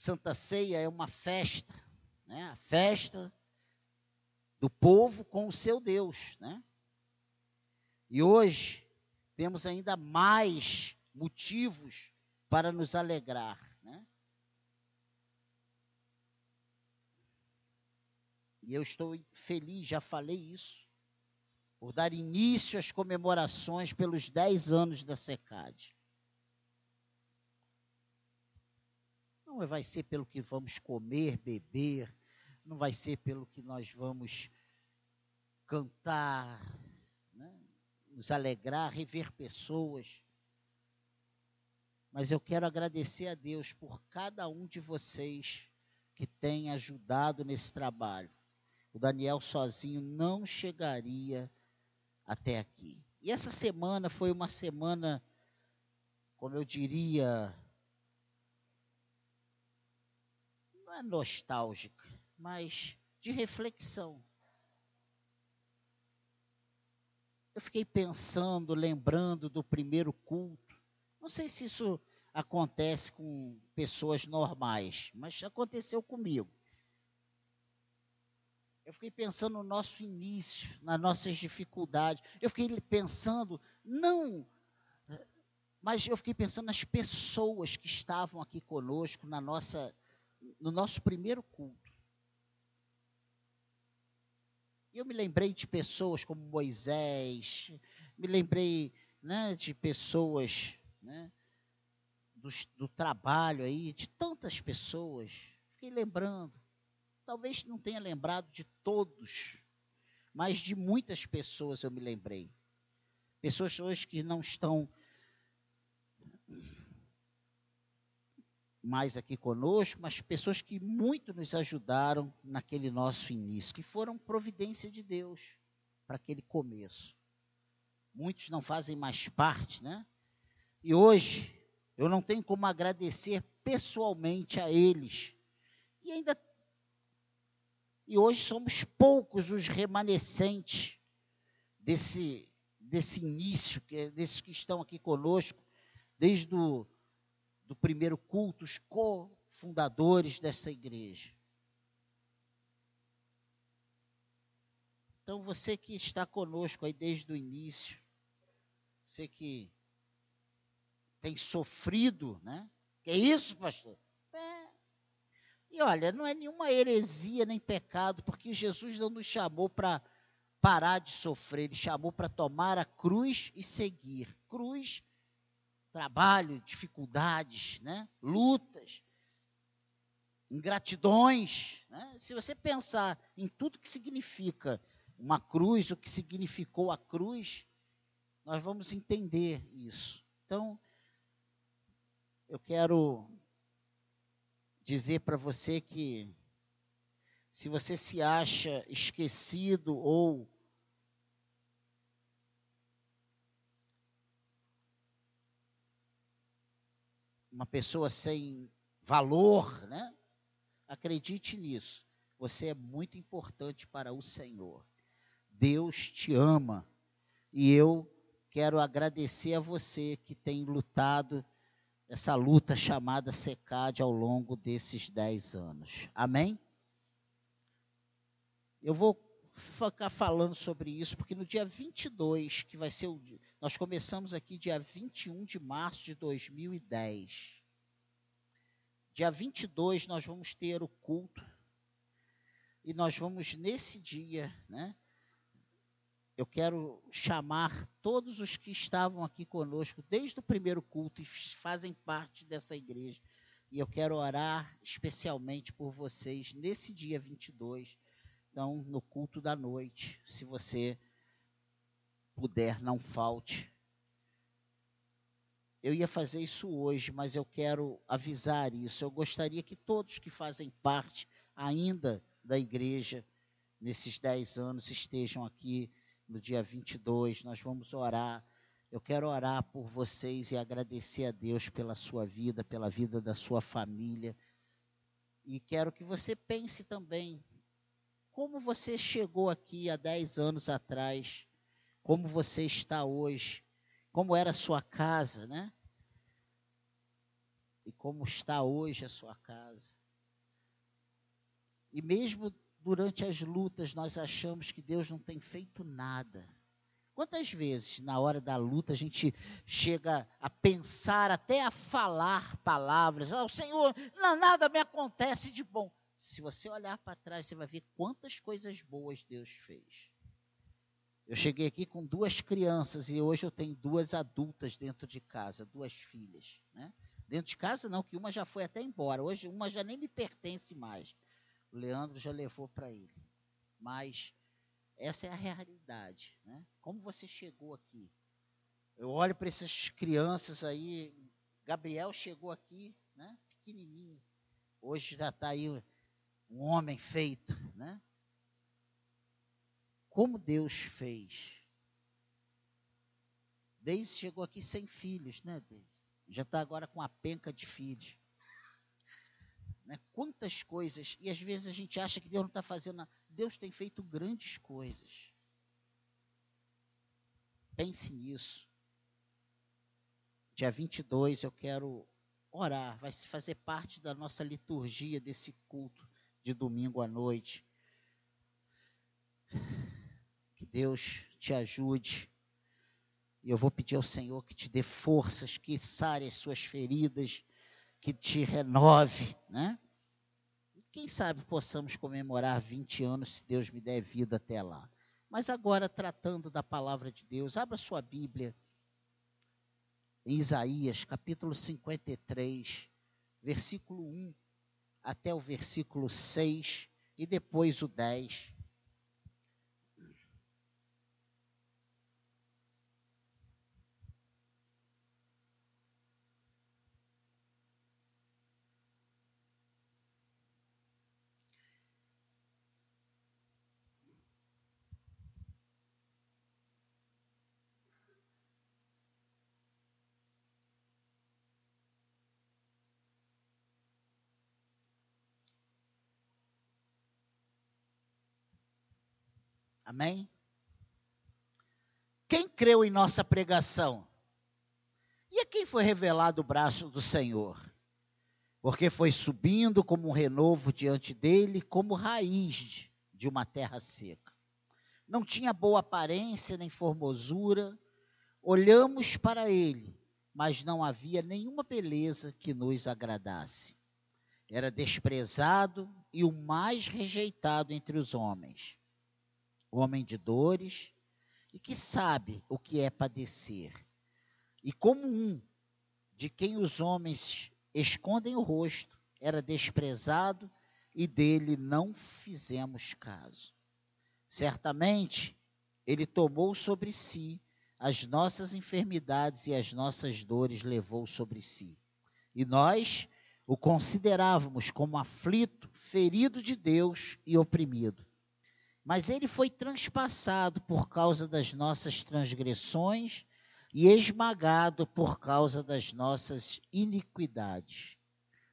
Santa Ceia é uma festa, né? A festa do povo com o seu Deus, né? E hoje temos ainda mais motivos para nos alegrar, né? E eu estou feliz, já falei isso, por dar início às comemorações pelos 10 anos da SECAD. Não vai ser pelo que vamos comer, beber, não vai ser pelo que nós vamos cantar, né? nos alegrar, rever pessoas. Mas eu quero agradecer a Deus por cada um de vocês que tem ajudado nesse trabalho. O Daniel sozinho não chegaria até aqui. E essa semana foi uma semana, como eu diria, não é nostálgica, mas de reflexão. Eu fiquei pensando, lembrando do primeiro culto. Não sei se isso acontece com pessoas normais, mas aconteceu comigo. Eu fiquei pensando no nosso início, nas nossas dificuldades. Eu fiquei pensando, não, mas eu fiquei pensando nas pessoas que estavam aqui conosco na nossa no nosso primeiro culto. E eu me lembrei de pessoas como Moisés, me lembrei né, de pessoas né, do, do trabalho aí, de tantas pessoas. Fiquei lembrando. Talvez não tenha lembrado de todos, mas de muitas pessoas eu me lembrei. Pessoas hoje que não estão mais aqui conosco, mas pessoas que muito nos ajudaram naquele nosso início, que foram providência de Deus para aquele começo. Muitos não fazem mais parte, né? E hoje eu não tenho como agradecer pessoalmente a eles. E ainda e hoje somos poucos os remanescentes desse desse início, desses que estão aqui conosco desde o do primeiro culto, os cofundadores dessa igreja. Então, você que está conosco aí desde o início, você que tem sofrido, né? Que é isso, pastor? É. E olha, não é nenhuma heresia nem pecado, porque Jesus não nos chamou para parar de sofrer, ele chamou para tomar a cruz e seguir. Cruz trabalho, dificuldades, né? lutas, ingratidões. Né? Se você pensar em tudo que significa uma cruz, o que significou a cruz, nós vamos entender isso. Então, eu quero dizer para você que se você se acha esquecido ou uma pessoa sem valor, né? Acredite nisso. Você é muito importante para o Senhor. Deus te ama. E eu quero agradecer a você que tem lutado essa luta chamada SECAD ao longo desses dez anos. Amém? Eu vou ficar falando sobre isso, porque no dia 22, que vai ser o. Nós começamos aqui dia 21 de março de 2010. Dia 22 nós vamos ter o culto. E nós vamos nesse dia, né? Eu quero chamar todos os que estavam aqui conosco desde o primeiro culto e fazem parte dessa igreja. E eu quero orar especialmente por vocês nesse dia 22 então, no culto da noite, se você puder, não falte. Eu ia fazer isso hoje, mas eu quero avisar isso. Eu gostaria que todos que fazem parte ainda da igreja nesses dez anos estejam aqui no dia 22. Nós vamos orar. Eu quero orar por vocês e agradecer a Deus pela sua vida, pela vida da sua família. E quero que você pense também como você chegou aqui há 10 anos atrás, como você está hoje, como era a sua casa, né? e como está hoje a sua casa. E mesmo durante as lutas nós achamos que Deus não tem feito nada. Quantas vezes na hora da luta a gente chega a pensar, até a falar palavras, ah, o Senhor, nada me acontece de bom. Se você olhar para trás, você vai ver quantas coisas boas Deus fez. Eu cheguei aqui com duas crianças e hoje eu tenho duas adultas dentro de casa, duas filhas. Né? Dentro de casa não, que uma já foi até embora. Hoje uma já nem me pertence mais. O Leandro já levou para ele. Mas essa é a realidade. Né? Como você chegou aqui? Eu olho para essas crianças aí. Gabriel chegou aqui, né? pequenininho. Hoje já está aí um homem feito, né? Como Deus fez. Deise chegou aqui sem filhos, né, Deise? Já está agora com a penca de filhos. Né? Quantas coisas, e às vezes a gente acha que Deus não está fazendo nada. Deus tem feito grandes coisas. Pense nisso. Dia 22 eu quero orar, vai fazer parte da nossa liturgia desse culto de domingo à noite. Que Deus te ajude. E eu vou pedir ao Senhor que te dê forças, que sare as suas feridas, que te renove, né? Quem sabe possamos comemorar 20 anos, se Deus me der vida até lá. Mas agora, tratando da palavra de Deus, abra sua Bíblia em Isaías, capítulo 53, versículo 1 até o versículo 6 e depois o 10. Amém? Quem creu em nossa pregação? E a quem foi revelado o braço do Senhor? Porque foi subindo como um renovo diante dele, como raiz de uma terra seca. Não tinha boa aparência nem formosura. Olhamos para ele, mas não havia nenhuma beleza que nos agradasse. Era desprezado e o mais rejeitado entre os homens homem de dores e que sabe o que é padecer. E como um de quem os homens escondem o rosto, era desprezado e dele não fizemos caso. Certamente ele tomou sobre si as nossas enfermidades e as nossas dores levou sobre si. E nós o considerávamos como aflito, ferido de Deus e oprimido. Mas ele foi transpassado por causa das nossas transgressões e esmagado por causa das nossas iniquidades.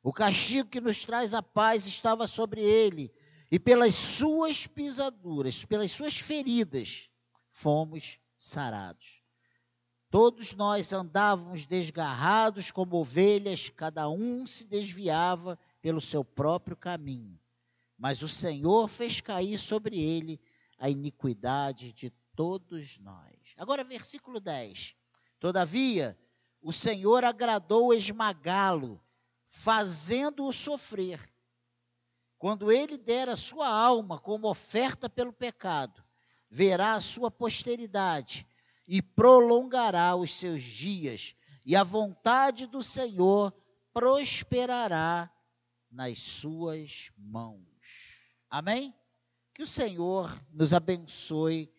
O castigo que nos traz a paz estava sobre ele, e pelas suas pisaduras, pelas suas feridas, fomos sarados. Todos nós andávamos desgarrados como ovelhas, cada um se desviava pelo seu próprio caminho mas o Senhor fez cair sobre ele a iniquidade de todos nós. Agora, versículo 10. Todavia, o Senhor agradou esmagá-lo, fazendo-o sofrer. Quando ele der a sua alma como oferta pelo pecado, verá a sua posteridade e prolongará os seus dias, e a vontade do Senhor prosperará nas suas mãos. Amém? Que o Senhor nos abençoe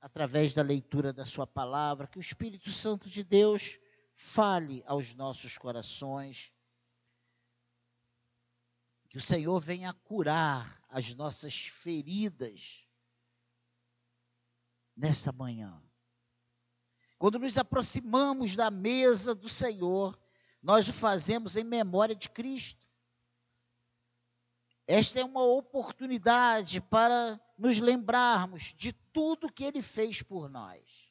através da leitura da Sua palavra, que o Espírito Santo de Deus fale aos nossos corações, que o Senhor venha curar as nossas feridas nessa manhã. Quando nos aproximamos da mesa do Senhor, nós o fazemos em memória de Cristo. Esta é uma oportunidade para nos lembrarmos de tudo que ele fez por nós.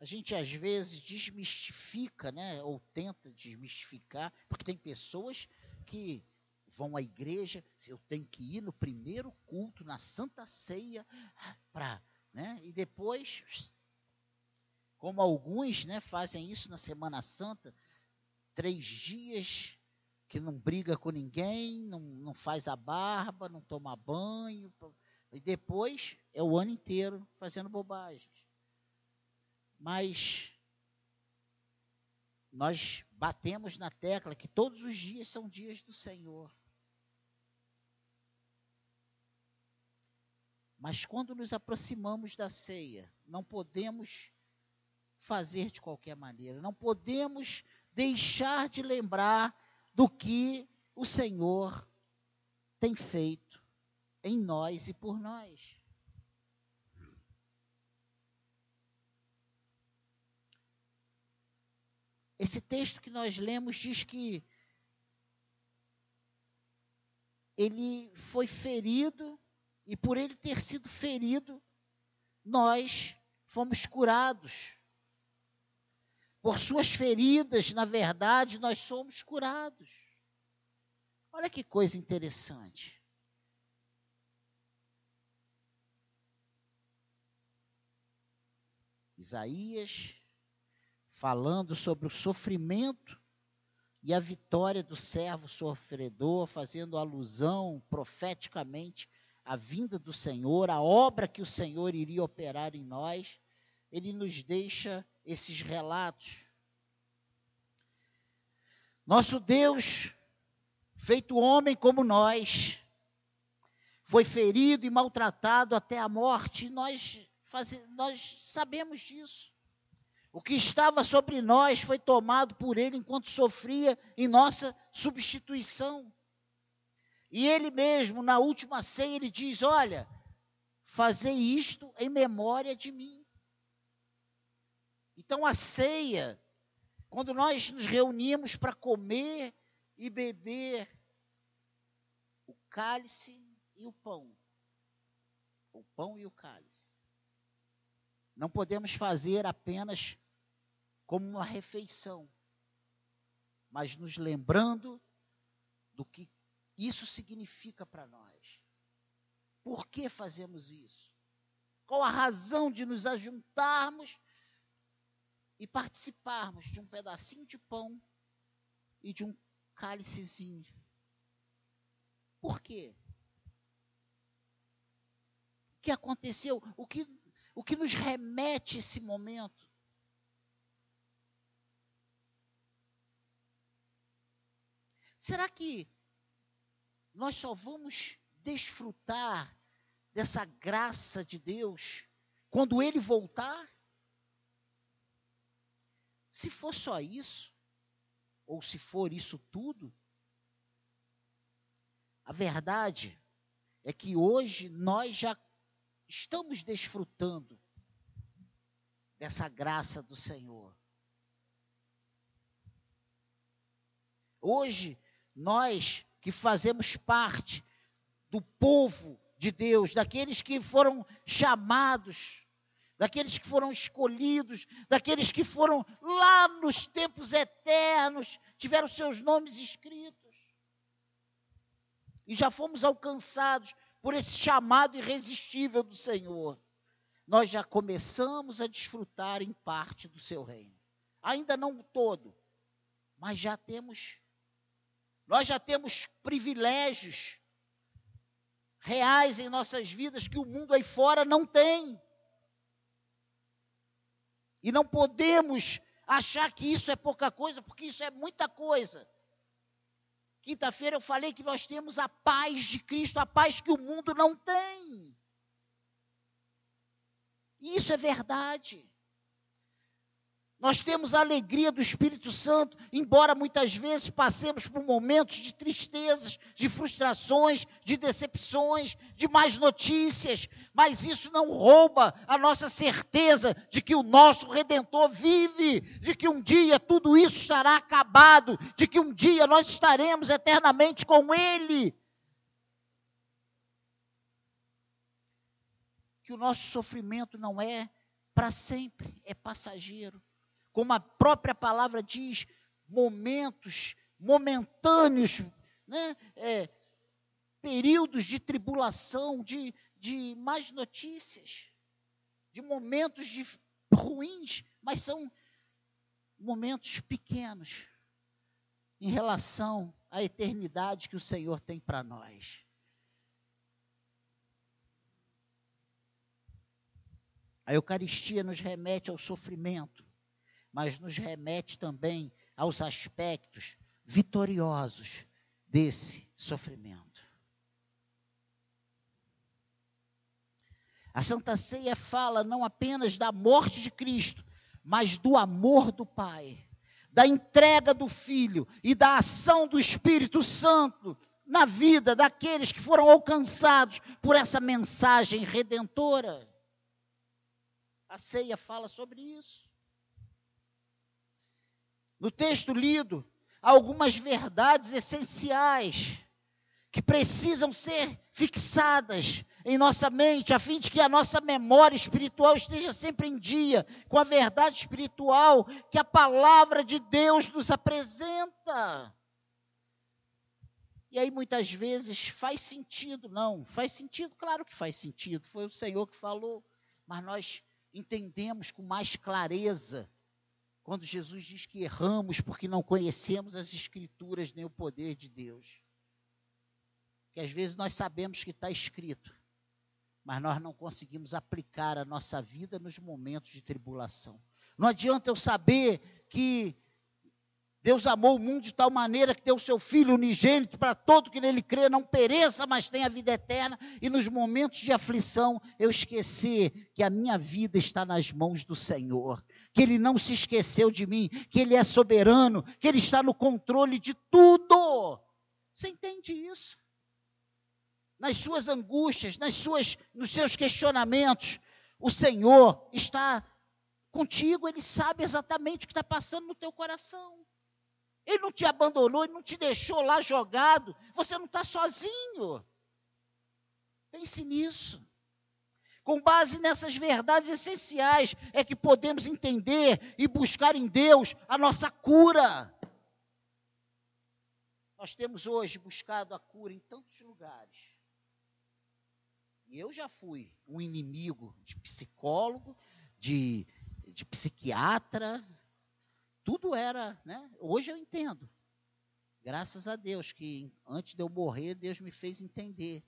a gente às vezes desmistifica, né? Ou tenta desmistificar, porque tem pessoas que vão à igreja, eu tenho que ir no primeiro culto, na Santa Ceia, para, né? E depois, como alguns, né, fazem isso na Semana Santa, três dias que não briga com ninguém, não, não faz a barba, não toma banho, e depois é o ano inteiro fazendo bobagens. Mas nós batemos na tecla que todos os dias são dias do Senhor. Mas quando nos aproximamos da ceia, não podemos fazer de qualquer maneira, não podemos deixar de lembrar do que o Senhor tem feito em nós e por nós. Esse texto que nós lemos diz que ele foi ferido e por ele ter sido ferido, nós fomos curados. Por suas feridas, na verdade, nós somos curados. Olha que coisa interessante. Isaías, falando sobre o sofrimento e a vitória do servo sofredor, fazendo alusão profeticamente a vinda do Senhor, a obra que o Senhor iria operar em nós, ele nos deixa esses relatos. Nosso Deus, feito homem como nós, foi ferido e maltratado até a morte, nós, faz, nós sabemos disso. O que estava sobre nós foi tomado por ele enquanto sofria em nossa substituição. E ele mesmo, na última ceia, ele diz: Olha, fazei isto em memória de mim. Então a ceia, quando nós nos reunimos para comer e beber o cálice e o pão, o pão e o cálice, não podemos fazer apenas como uma refeição, mas nos lembrando do que isso significa para nós. Por que fazemos isso? Qual a razão de nos ajuntarmos e participarmos de um pedacinho de pão e de um cálicezinho? Por quê? O que aconteceu? O que, o que nos remete esse momento? Será que nós só vamos desfrutar dessa graça de Deus quando Ele voltar? Se for só isso, ou se for isso tudo, a verdade é que hoje nós já estamos desfrutando dessa graça do Senhor. Hoje nós que fazemos parte do povo de Deus, daqueles que foram chamados, daqueles que foram escolhidos, daqueles que foram lá nos tempos eternos, tiveram seus nomes escritos. E já fomos alcançados por esse chamado irresistível do Senhor. Nós já começamos a desfrutar em parte do seu reino. Ainda não todo, mas já temos nós já temos privilégios reais em nossas vidas que o mundo aí fora não tem. E não podemos achar que isso é pouca coisa, porque isso é muita coisa. Quinta-feira eu falei que nós temos a paz de Cristo, a paz que o mundo não tem. E isso é verdade. Nós temos a alegria do Espírito Santo, embora muitas vezes passemos por momentos de tristezas, de frustrações, de decepções, de más notícias, mas isso não rouba a nossa certeza de que o nosso redentor vive, de que um dia tudo isso estará acabado, de que um dia nós estaremos eternamente com ele. Que o nosso sofrimento não é para sempre, é passageiro. Como a própria palavra diz, momentos momentâneos, né? É, períodos de tribulação, de, de más notícias, de momentos de, ruins, mas são momentos pequenos em relação à eternidade que o Senhor tem para nós. A Eucaristia nos remete ao sofrimento, mas nos remete também aos aspectos vitoriosos desse sofrimento. A Santa Ceia fala não apenas da morte de Cristo, mas do amor do Pai, da entrega do Filho e da ação do Espírito Santo na vida daqueles que foram alcançados por essa mensagem redentora. A ceia fala sobre isso. No texto lido, há algumas verdades essenciais que precisam ser fixadas em nossa mente, a fim de que a nossa memória espiritual esteja sempre em dia com a verdade espiritual que a palavra de Deus nos apresenta. E aí muitas vezes faz sentido, não, faz sentido, claro que faz sentido, foi o Senhor que falou, mas nós entendemos com mais clareza quando Jesus diz que erramos porque não conhecemos as Escrituras nem o poder de Deus que às vezes nós sabemos que está escrito, mas nós não conseguimos aplicar a nossa vida nos momentos de tribulação. Não adianta eu saber que Deus amou o mundo de tal maneira que deu o seu Filho unigênito para todo que nele crê, não pereça, mas tenha vida eterna, e nos momentos de aflição eu esquecer que a minha vida está nas mãos do Senhor, que Ele não se esqueceu de mim, que Ele é soberano, que Ele está no controle de tudo. Você entende isso? nas suas angústias, nas suas, nos seus questionamentos, o Senhor está contigo, Ele sabe exatamente o que está passando no teu coração. Ele não te abandonou, Ele não te deixou lá jogado, você não está sozinho. Pense nisso. Com base nessas verdades essenciais, é que podemos entender e buscar em Deus a nossa cura. Nós temos hoje buscado a cura em tantos lugares. Eu já fui um inimigo de psicólogo, de, de psiquiatra, tudo era, né? Hoje eu entendo. Graças a Deus que antes de eu morrer, Deus me fez entender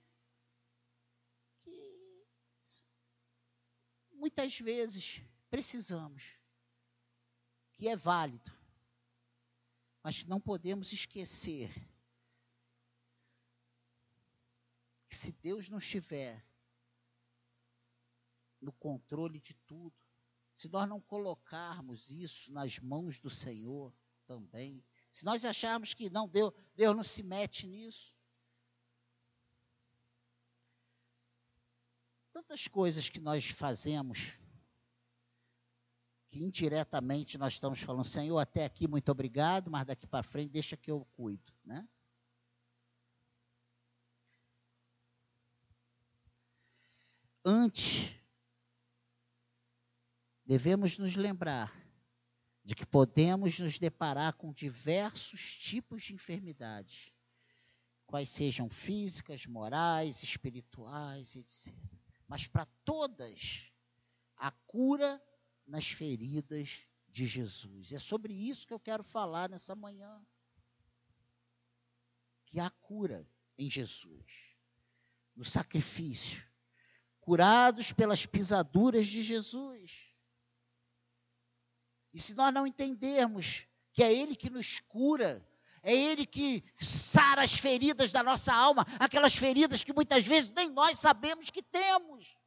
que muitas vezes precisamos, que é válido, mas não podemos esquecer que se Deus não estiver no controle de tudo. Se nós não colocarmos isso nas mãos do Senhor também, se nós acharmos que não, Deus, Deus não se mete nisso. Tantas coisas que nós fazemos, que indiretamente nós estamos falando, Senhor, até aqui muito obrigado, mas daqui para frente deixa que eu cuido, né? Antes devemos nos lembrar de que podemos nos deparar com diversos tipos de enfermidades, quais sejam físicas, morais, espirituais, etc. Mas para todas, a cura nas feridas de Jesus. É sobre isso que eu quero falar nessa manhã. Que há cura em Jesus, no sacrifício, curados pelas pisaduras de Jesus. E se nós não entendermos que é Ele que nos cura, é Ele que sara as feridas da nossa alma, aquelas feridas que muitas vezes nem nós sabemos que temos.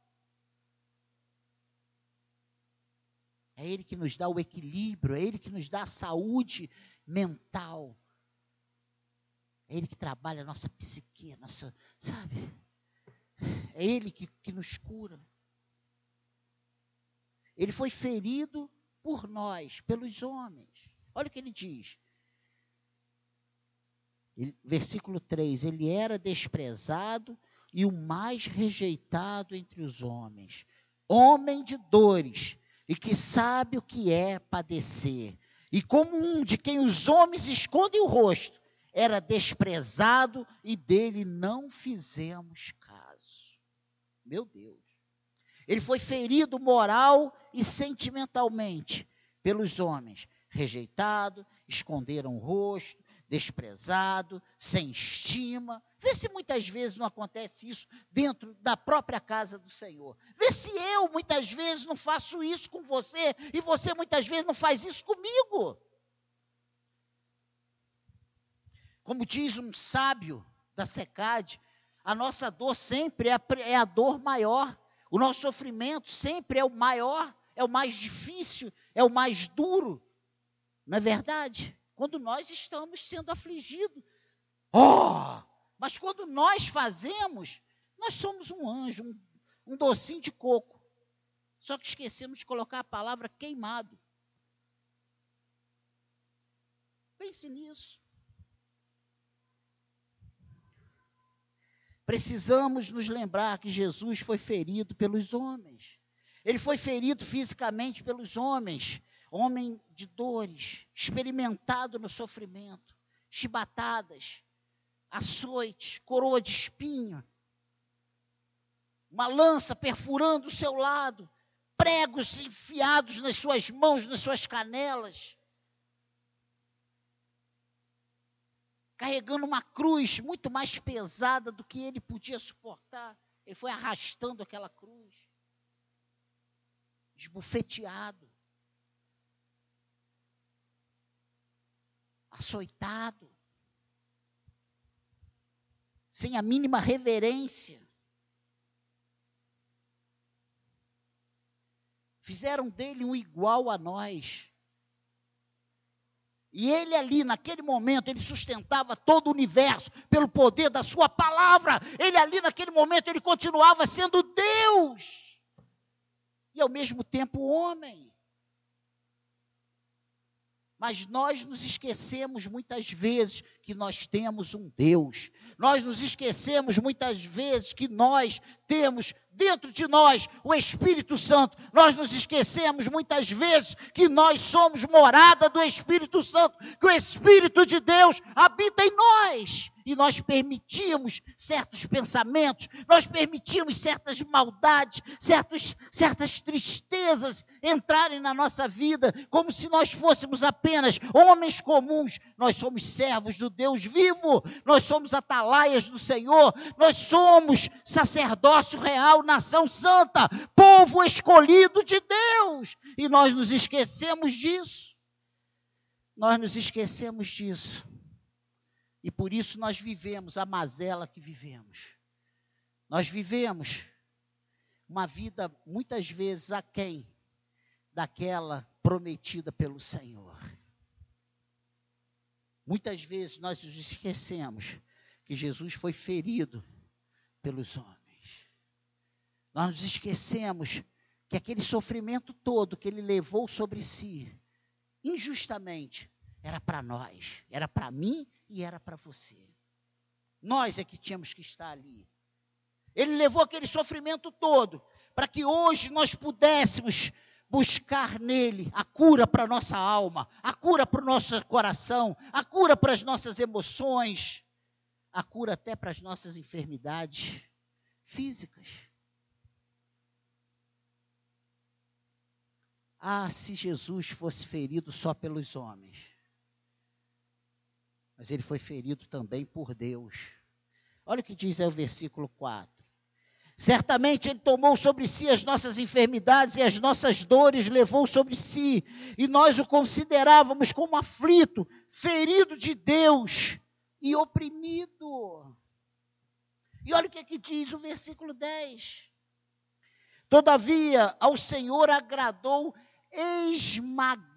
É Ele que nos dá o equilíbrio, é Ele que nos dá a saúde mental. É Ele que trabalha a nossa psique, nossa, sabe? É Ele que, que nos cura. Ele foi ferido por nós, pelos homens. Olha o que ele diz. Versículo 3: Ele era desprezado e o mais rejeitado entre os homens, homem de dores, e que sabe o que é padecer. E como um de quem os homens escondem o rosto, era desprezado e dele não fizemos caso. Meu Deus. Ele foi ferido moral e sentimentalmente pelos homens, rejeitado, esconderam o rosto, desprezado, sem estima. Vê se muitas vezes não acontece isso dentro da própria casa do Senhor. Vê se eu muitas vezes não faço isso com você e você muitas vezes não faz isso comigo. Como diz um sábio da secade, a nossa dor sempre é a, é a dor maior. O nosso sofrimento sempre é o maior, é o mais difícil, é o mais duro. Não é verdade? Quando nós estamos sendo afligidos. Oh! Mas quando nós fazemos, nós somos um anjo, um, um docinho de coco. Só que esquecemos de colocar a palavra queimado. Pense nisso. Precisamos nos lembrar que Jesus foi ferido pelos homens. Ele foi ferido fisicamente pelos homens, homem de dores, experimentado no sofrimento, chibatadas, açoites, coroa de espinho, uma lança perfurando o seu lado, pregos enfiados nas suas mãos, nas suas canelas. carregando uma cruz muito mais pesada do que ele podia suportar. Ele foi arrastando aquela cruz, esbufeteado, açoitado, sem a mínima reverência. Fizeram dele um igual a nós. E ele ali, naquele momento, ele sustentava todo o universo pelo poder da sua palavra. Ele ali, naquele momento, ele continuava sendo Deus. E ao mesmo tempo homem. Mas nós nos esquecemos muitas vezes que nós temos um Deus. Nós nos esquecemos muitas vezes que nós temos dentro de nós o Espírito Santo. Nós nos esquecemos muitas vezes que nós somos morada do Espírito Santo, que o Espírito de Deus habita em nós e nós permitimos certos pensamentos, nós permitimos certas maldades, certos, certas tristezas entrarem na nossa vida, como se nós fôssemos apenas homens comuns. Nós somos servos do Deus vivo, nós somos atalaias do Senhor, nós somos sacerdócio real, nação santa, povo escolhido de Deus, e nós nos esquecemos disso. Nós nos esquecemos disso. E por isso nós vivemos a mazela que vivemos. Nós vivemos uma vida muitas vezes aquém daquela prometida pelo Senhor. Muitas vezes nós nos esquecemos que Jesus foi ferido pelos homens. Nós nos esquecemos que aquele sofrimento todo que ele levou sobre si, injustamente, era para nós, era para mim e era para você. Nós é que tínhamos que estar ali. Ele levou aquele sofrimento todo para que hoje nós pudéssemos buscar nele a cura para a nossa alma, a cura para o nosso coração, a cura para as nossas emoções, a cura até para as nossas enfermidades físicas. Ah, se Jesus fosse ferido só pelos homens mas ele foi ferido também por Deus. Olha o que diz aí o versículo 4. Certamente ele tomou sobre si as nossas enfermidades e as nossas dores levou sobre si, e nós o considerávamos como aflito, ferido de Deus e oprimido. E olha o que, é que diz o versículo 10. Todavia, ao Senhor agradou esmagá-lo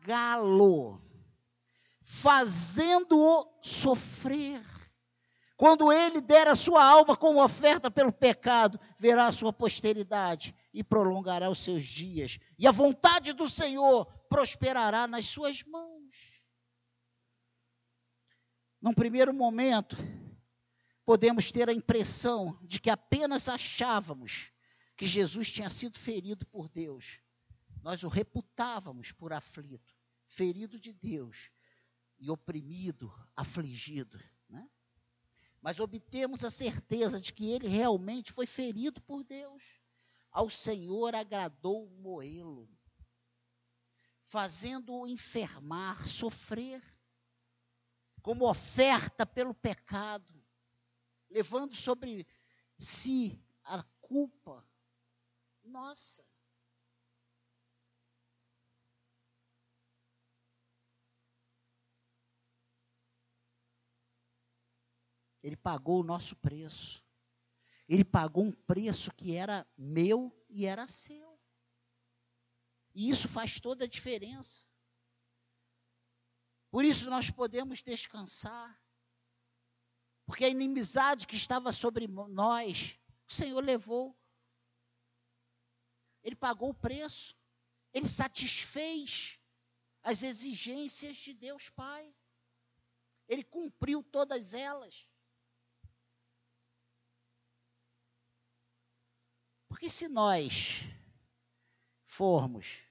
fazendo-o sofrer. Quando ele der a sua alma como oferta pelo pecado, verá a sua posteridade e prolongará os seus dias. E a vontade do Senhor prosperará nas suas mãos. Num primeiro momento, podemos ter a impressão de que apenas achávamos que Jesus tinha sido ferido por Deus. Nós o reputávamos por aflito, ferido de Deus e oprimido, afligido. Né? Mas obtemos a certeza de que ele realmente foi ferido por Deus. Ao Senhor agradou moê-lo, fazendo-o enfermar, sofrer, como oferta pelo pecado, levando sobre si a culpa nossa. Ele pagou o nosso preço. Ele pagou um preço que era meu e era seu. E isso faz toda a diferença. Por isso nós podemos descansar. Porque a inimizade que estava sobre nós, o Senhor levou. Ele pagou o preço. Ele satisfez as exigências de Deus Pai. Ele cumpriu todas elas. Porque se nós formos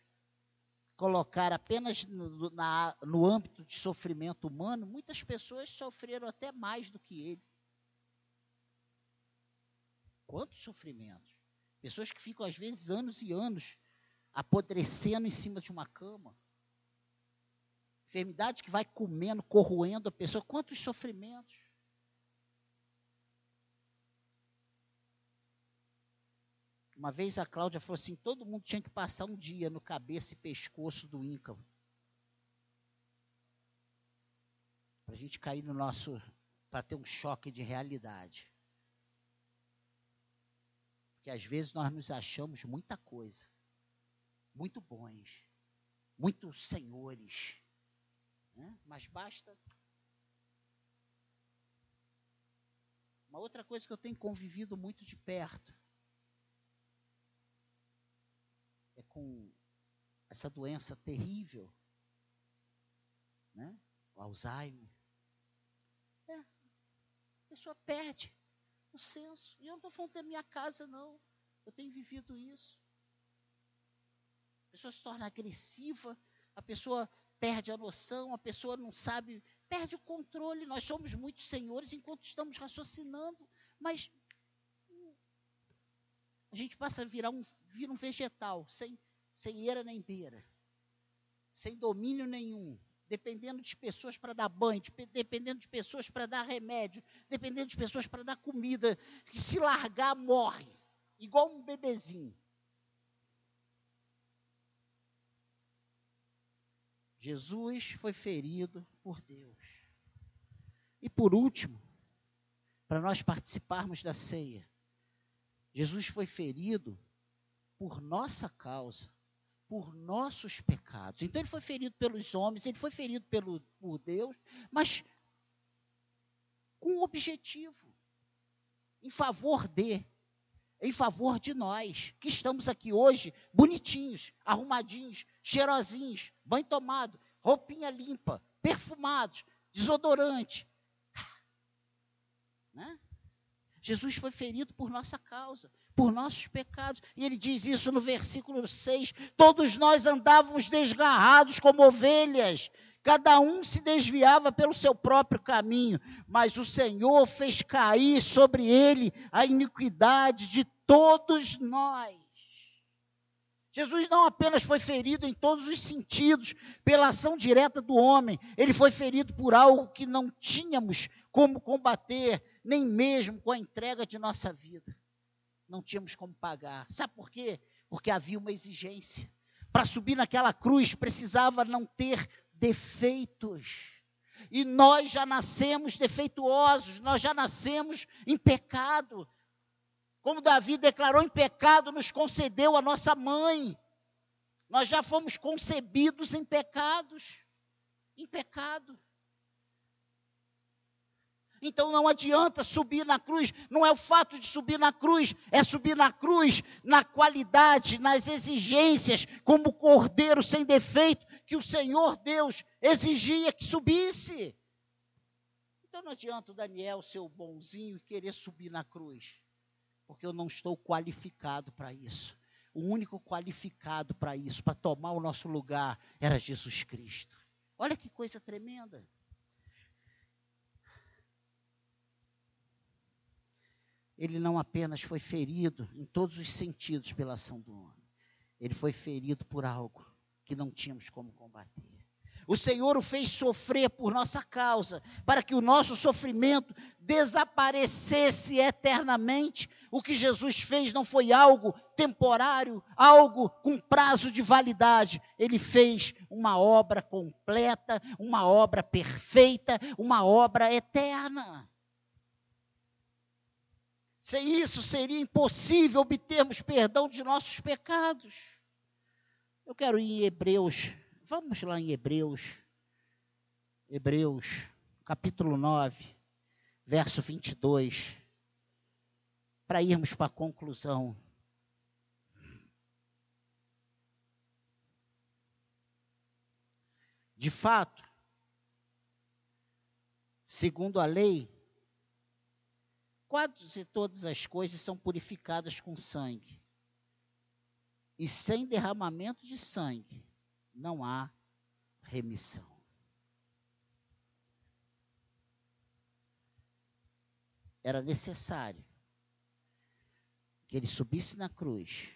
colocar apenas no, na, no âmbito de sofrimento humano, muitas pessoas sofreram até mais do que ele. Quantos sofrimentos? Pessoas que ficam, às vezes, anos e anos apodrecendo em cima de uma cama. Enfermidade que vai comendo, corroendo a pessoa. Quantos sofrimentos? Uma vez a Cláudia falou assim: todo mundo tinha que passar um dia no cabeça e pescoço do Íncavo. Para a gente cair no nosso. para ter um choque de realidade. Porque às vezes nós nos achamos muita coisa, muito bons, muito senhores. Né? Mas basta. Uma outra coisa que eu tenho convivido muito de perto é com essa doença terrível, né? o Alzheimer. É, a pessoa perde o senso. E eu não estou falando da minha casa, não. Eu tenho vivido isso. A pessoa se torna agressiva, a pessoa perde a noção, a pessoa não sabe, perde o controle. Nós somos muitos senhores enquanto estamos raciocinando, mas a gente passa a virar um vira um vegetal, sem, sem eira nem beira, sem domínio nenhum, dependendo de pessoas para dar banho, dependendo de pessoas para dar remédio, dependendo de pessoas para dar comida, que se largar morre, igual um bebezinho. Jesus foi ferido por Deus. E por último, para nós participarmos da ceia, Jesus foi ferido por nossa causa, por nossos pecados. Então ele foi ferido pelos homens, ele foi ferido pelo, por Deus, mas com um objetivo, em favor de, em favor de nós, que estamos aqui hoje, bonitinhos, arrumadinhos, cheirosinhos, banho tomado, roupinha limpa, perfumados, desodorante. Né? Jesus foi ferido por nossa causa, por nossos pecados. E ele diz isso no versículo 6: Todos nós andávamos desgarrados como ovelhas, cada um se desviava pelo seu próprio caminho, mas o Senhor fez cair sobre ele a iniquidade de todos nós. Jesus não apenas foi ferido em todos os sentidos pela ação direta do homem, ele foi ferido por algo que não tínhamos como combater, nem mesmo com a entrega de nossa vida. Não tínhamos como pagar. Sabe por quê? Porque havia uma exigência. Para subir naquela cruz precisava não ter defeitos. E nós já nascemos defeituosos, nós já nascemos em pecado. Como Davi declarou em pecado, nos concedeu a nossa mãe. Nós já fomos concebidos em pecados, em pecado. Então não adianta subir na cruz, não é o fato de subir na cruz, é subir na cruz na qualidade, nas exigências, como cordeiro sem defeito que o Senhor Deus exigia que subisse. Então não adianta o Daniel ser o bonzinho e querer subir na cruz, porque eu não estou qualificado para isso. o único qualificado para isso, para tomar o nosso lugar, era Jesus Cristo. Olha que coisa tremenda. Ele não apenas foi ferido em todos os sentidos pela ação do homem, ele foi ferido por algo que não tínhamos como combater. O Senhor o fez sofrer por nossa causa, para que o nosso sofrimento desaparecesse eternamente. O que Jesus fez não foi algo temporário, algo com prazo de validade. Ele fez uma obra completa, uma obra perfeita, uma obra eterna. Sem isso, seria impossível obtermos perdão de nossos pecados. Eu quero ir em Hebreus Vamos lá em Hebreus, Hebreus, capítulo 9, verso 22, para irmos para a conclusão. De fato, segundo a lei, quase todas as coisas são purificadas com sangue. E sem derramamento de sangue não há remissão. Era necessário que ele subisse na cruz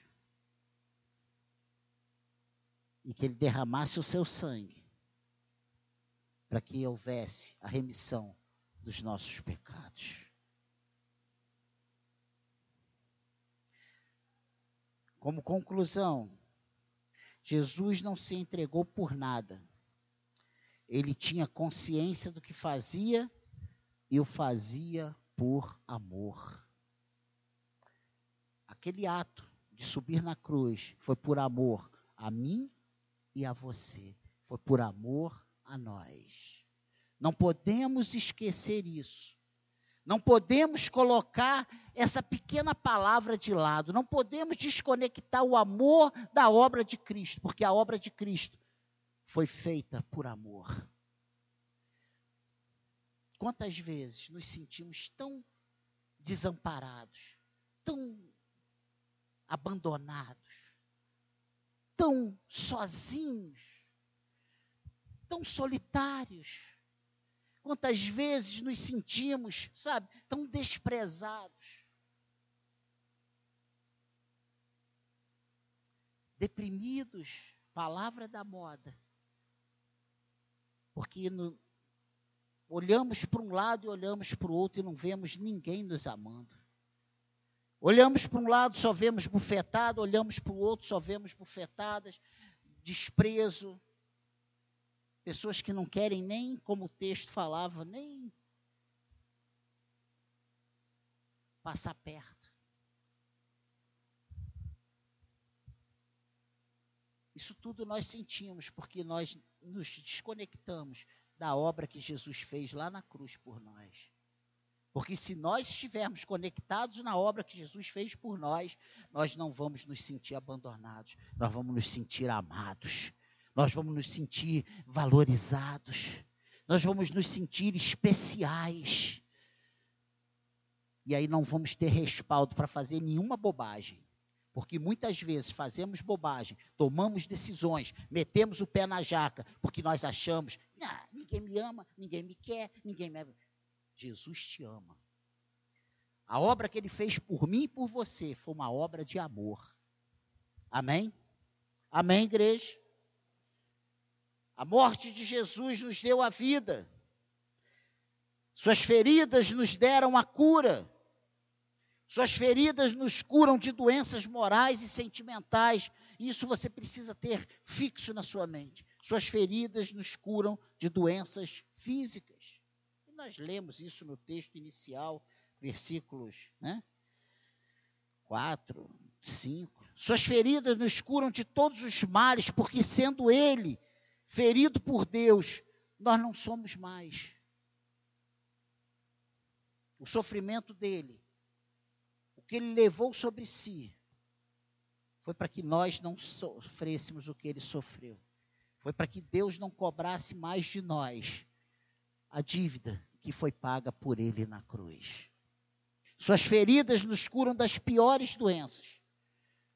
e que ele derramasse o seu sangue para que houvesse a remissão dos nossos pecados. Como conclusão, Jesus não se entregou por nada. Ele tinha consciência do que fazia e o fazia por amor. Aquele ato de subir na cruz foi por amor a mim e a você. Foi por amor a nós. Não podemos esquecer isso. Não podemos colocar essa pequena palavra de lado, não podemos desconectar o amor da obra de Cristo, porque a obra de Cristo foi feita por amor. Quantas vezes nos sentimos tão desamparados, tão abandonados, tão sozinhos, tão solitários Quantas vezes nos sentimos, sabe, tão desprezados. Deprimidos, palavra da moda. Porque no, olhamos para um lado e olhamos para o outro e não vemos ninguém nos amando. Olhamos para um lado, só vemos bufetada, olhamos para o outro, só vemos bufetadas, desprezo, Pessoas que não querem nem, como o texto falava, nem passar perto. Isso tudo nós sentimos porque nós nos desconectamos da obra que Jesus fez lá na cruz por nós. Porque se nós estivermos conectados na obra que Jesus fez por nós, nós não vamos nos sentir abandonados, nós vamos nos sentir amados, nós vamos nos sentir valorizados, nós vamos nos sentir especiais. E aí não vamos ter respaldo para fazer nenhuma bobagem. Porque muitas vezes fazemos bobagem, tomamos decisões, metemos o pé na jaca, porque nós achamos, ah, ninguém me ama, ninguém me quer, ninguém me. Jesus te ama. A obra que ele fez por mim e por você foi uma obra de amor. Amém? Amém, igreja? A morte de Jesus nos deu a vida. Suas feridas nos deram a cura. Suas feridas nos curam de doenças morais e sentimentais. Isso você precisa ter fixo na sua mente. Suas feridas nos curam de doenças físicas. E nós lemos isso no texto inicial, versículos né? 4, 5. Suas feridas nos curam de todos os males, porque sendo Ele ferido por Deus, nós não somos mais. O sofrimento dele, o que ele levou sobre si, foi para que nós não sofrêssemos o que ele sofreu. Foi para que Deus não cobrasse mais de nós a dívida que foi paga por ele na cruz. Suas feridas nos curam das piores doenças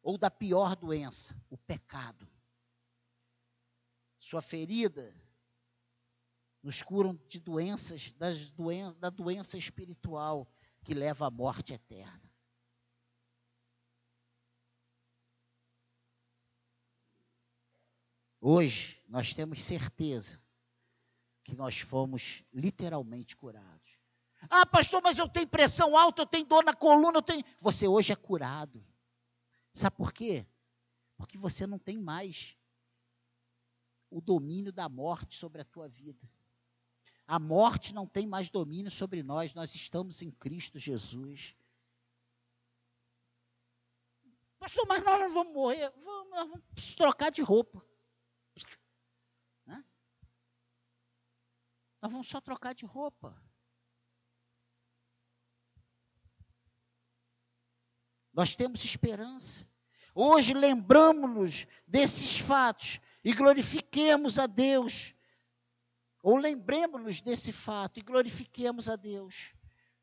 ou da pior doença, o pecado. Sua ferida nos curam de doenças, das doen da doença espiritual que leva à morte eterna. Hoje nós temos certeza que nós fomos literalmente curados. Ah, pastor, mas eu tenho pressão alta, eu tenho dor na coluna, eu tenho. Você hoje é curado. Sabe por quê? Porque você não tem mais o domínio da morte sobre a tua vida. A morte não tem mais domínio sobre nós, nós estamos em Cristo Jesus. Pastor, mas nós não vamos morrer, vamos, nós vamos trocar de roupa. Né? Nós vamos só trocar de roupa. Nós temos esperança. Hoje lembramos-nos desses fatos e glorifiquemos a Deus ou lembremos-nos desse fato e glorifiquemos a Deus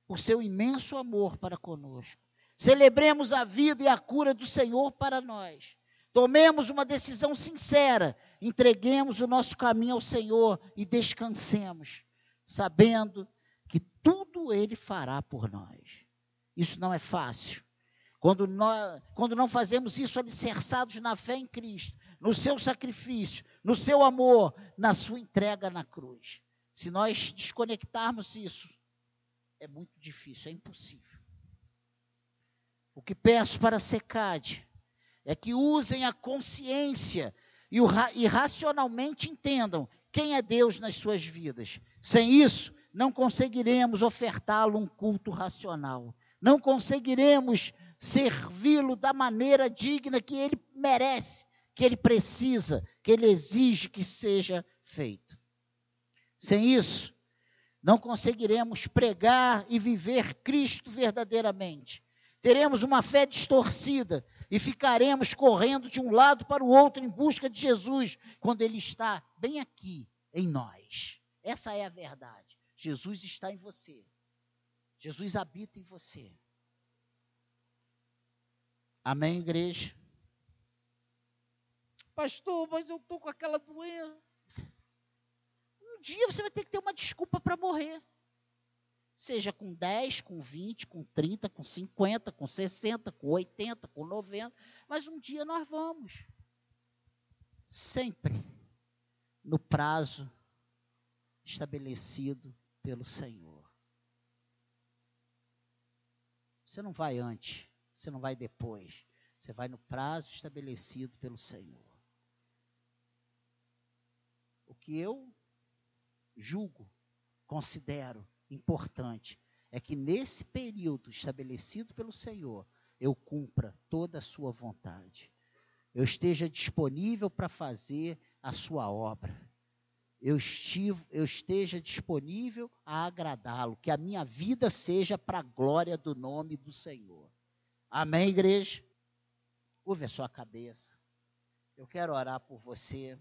por seu imenso amor para conosco. Celebremos a vida e a cura do Senhor para nós. Tomemos uma decisão sincera, entreguemos o nosso caminho ao Senhor e descansemos, sabendo que tudo Ele fará por nós. Isso não é fácil. Quando, nós, quando não fazemos isso alicerçados na fé em Cristo, no seu sacrifício, no seu amor, na sua entrega na cruz. Se nós desconectarmos isso, é muito difícil, é impossível. O que peço para a SECAD é que usem a consciência e, o, e racionalmente entendam quem é Deus nas suas vidas. Sem isso, não conseguiremos ofertá-lo um culto racional. Não conseguiremos servi-lo da maneira digna que ele merece que ele precisa, que ele exige que seja feito. Sem isso, não conseguiremos pregar e viver Cristo verdadeiramente. Teremos uma fé distorcida e ficaremos correndo de um lado para o outro em busca de Jesus, quando ele está bem aqui em nós. Essa é a verdade. Jesus está em você. Jesus habita em você. Amém, igreja? Pastor, mas eu estou com aquela doença. Um dia você vai ter que ter uma desculpa para morrer. Seja com 10, com 20, com 30, com 50, com 60, com 80, com 90. Mas um dia nós vamos. Sempre no prazo estabelecido pelo Senhor. Você não vai antes, você não vai depois. Você vai no prazo estabelecido pelo Senhor. Que eu julgo, considero importante é que nesse período estabelecido pelo Senhor, eu cumpra toda a sua vontade. Eu esteja disponível para fazer a sua obra. Eu, eu esteja disponível a agradá-lo, que a minha vida seja para a glória do nome do Senhor. Amém, igreja? Curve a sua cabeça. Eu quero orar por você.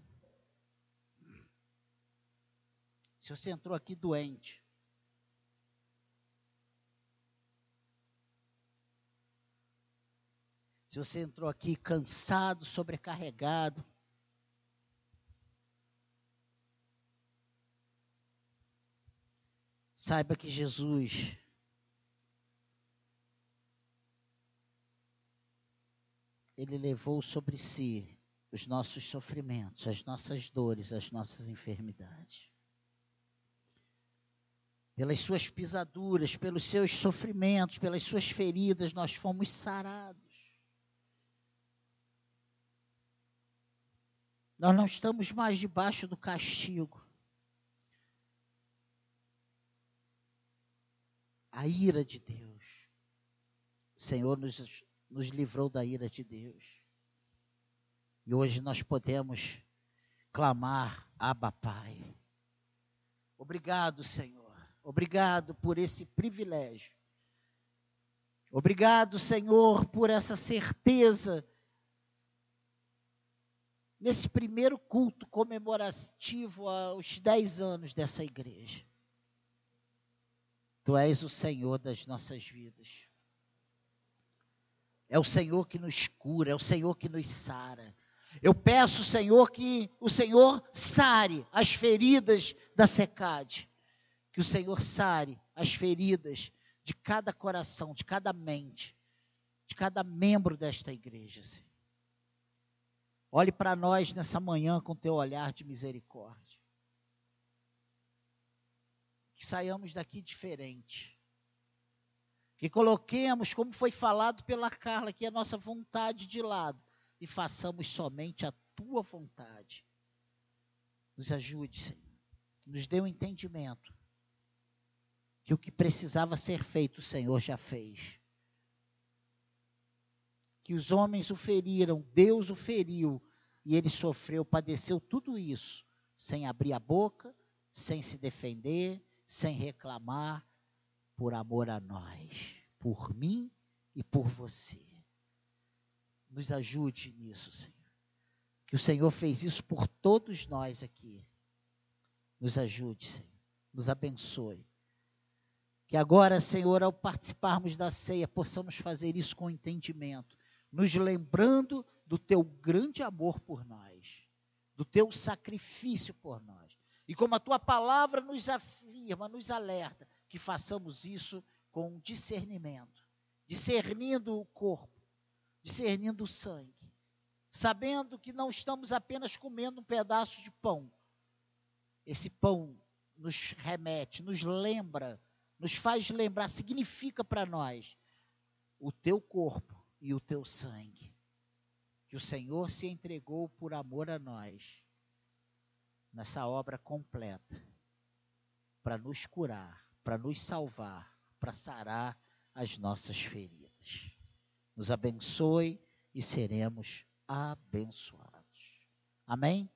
Se você entrou aqui doente, se você entrou aqui cansado, sobrecarregado, saiba que Jesus ele levou sobre si os nossos sofrimentos, as nossas dores, as nossas enfermidades pelas suas pisaduras, pelos seus sofrimentos, pelas suas feridas, nós fomos sarados. Nós não estamos mais debaixo do castigo. A ira de Deus. O Senhor nos, nos livrou da ira de Deus. E hoje nós podemos clamar, Abba Pai. Obrigado, Senhor Obrigado por esse privilégio. Obrigado, Senhor, por essa certeza nesse primeiro culto comemorativo aos 10 anos dessa igreja. Tu és o Senhor das nossas vidas. É o Senhor que nos cura, é o Senhor que nos sara. Eu peço, Senhor, que o Senhor sare as feridas da secade. Que o Senhor sare as feridas de cada coração, de cada mente, de cada membro desta igreja, Senhor. Olhe para nós nessa manhã com teu olhar de misericórdia. Que saiamos daqui diferente. Que coloquemos, como foi falado pela Carla, que a nossa vontade de lado e façamos somente a tua vontade. Nos ajude, Senhor. Nos dê um entendimento que o que precisava ser feito, o Senhor já fez que os homens o feriram, Deus o feriu, e ele sofreu, padeceu tudo isso, sem abrir a boca, sem se defender, sem reclamar, por amor a nós, por mim e por você. Nos ajude nisso, Senhor. Que o Senhor fez isso por todos nós aqui. Nos ajude, Senhor. Nos abençoe. Que agora, Senhor, ao participarmos da ceia, possamos fazer isso com entendimento nos lembrando do teu grande amor por nós, do teu sacrifício por nós. E como a tua palavra nos afirma, nos alerta, que façamos isso com discernimento, discernindo o corpo, discernindo o sangue, sabendo que não estamos apenas comendo um pedaço de pão. Esse pão nos remete, nos lembra, nos faz lembrar, significa para nós o teu corpo e o teu sangue, que o Senhor se entregou por amor a nós, nessa obra completa, para nos curar, para nos salvar, para sarar as nossas feridas. Nos abençoe e seremos abençoados. Amém?